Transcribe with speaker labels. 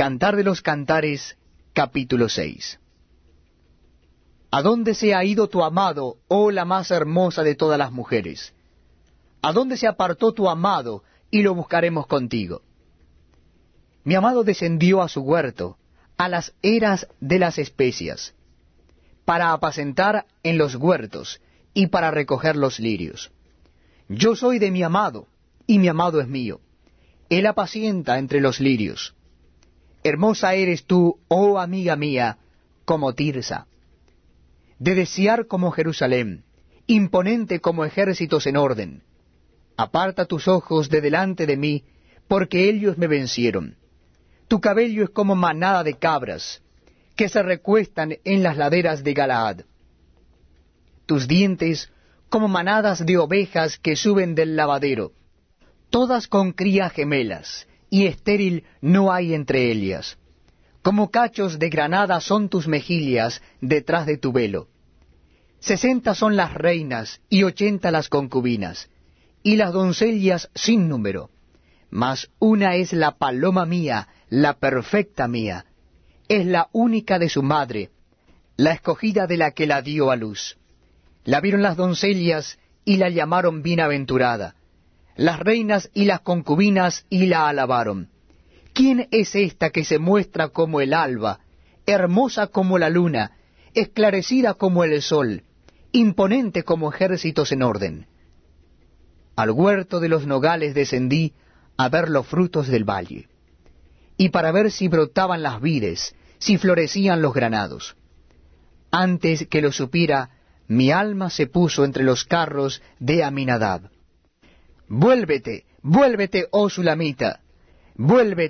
Speaker 1: Cantar de los Cantares, capítulo 6. ¿A dónde se ha ido tu amado, oh la más hermosa de todas las mujeres? ¿A dónde se apartó tu amado, y lo buscaremos contigo? Mi amado descendió a su huerto, a las eras de las especias, para apacentar en los huertos y para recoger los lirios. Yo soy de mi amado, y mi amado es mío. Él apacienta entre los lirios. Hermosa eres tú, oh amiga mía, como Tirsa. De desear como Jerusalén, imponente como ejércitos en orden. Aparta tus ojos de delante de mí, porque ellos me vencieron. Tu cabello es como manada de cabras, que se recuestan en las laderas de Galaad. Tus dientes como manadas de ovejas que suben del lavadero, todas con cría gemelas, y estéril no hay entre ellas. Como cachos de granada son tus mejillas detrás de tu velo. Sesenta son las reinas y ochenta las concubinas, y las doncellas sin número. Mas una es la paloma mía, la perfecta mía, es la única de su madre, la escogida de la que la dio a luz. La vieron las doncellas y la llamaron bienaventurada las reinas y las concubinas y la alabaron. ¿Quién es esta que se muestra como el alba, hermosa como la luna, esclarecida como el sol, imponente como ejércitos en orden? Al huerto de los nogales descendí a ver los frutos del valle, y para ver si brotaban las vides, si florecían los granados. Antes que lo supiera, mi alma se puso entre los carros de Aminadab Vuélvete, vuélvete, oh Sulamita, vuélvete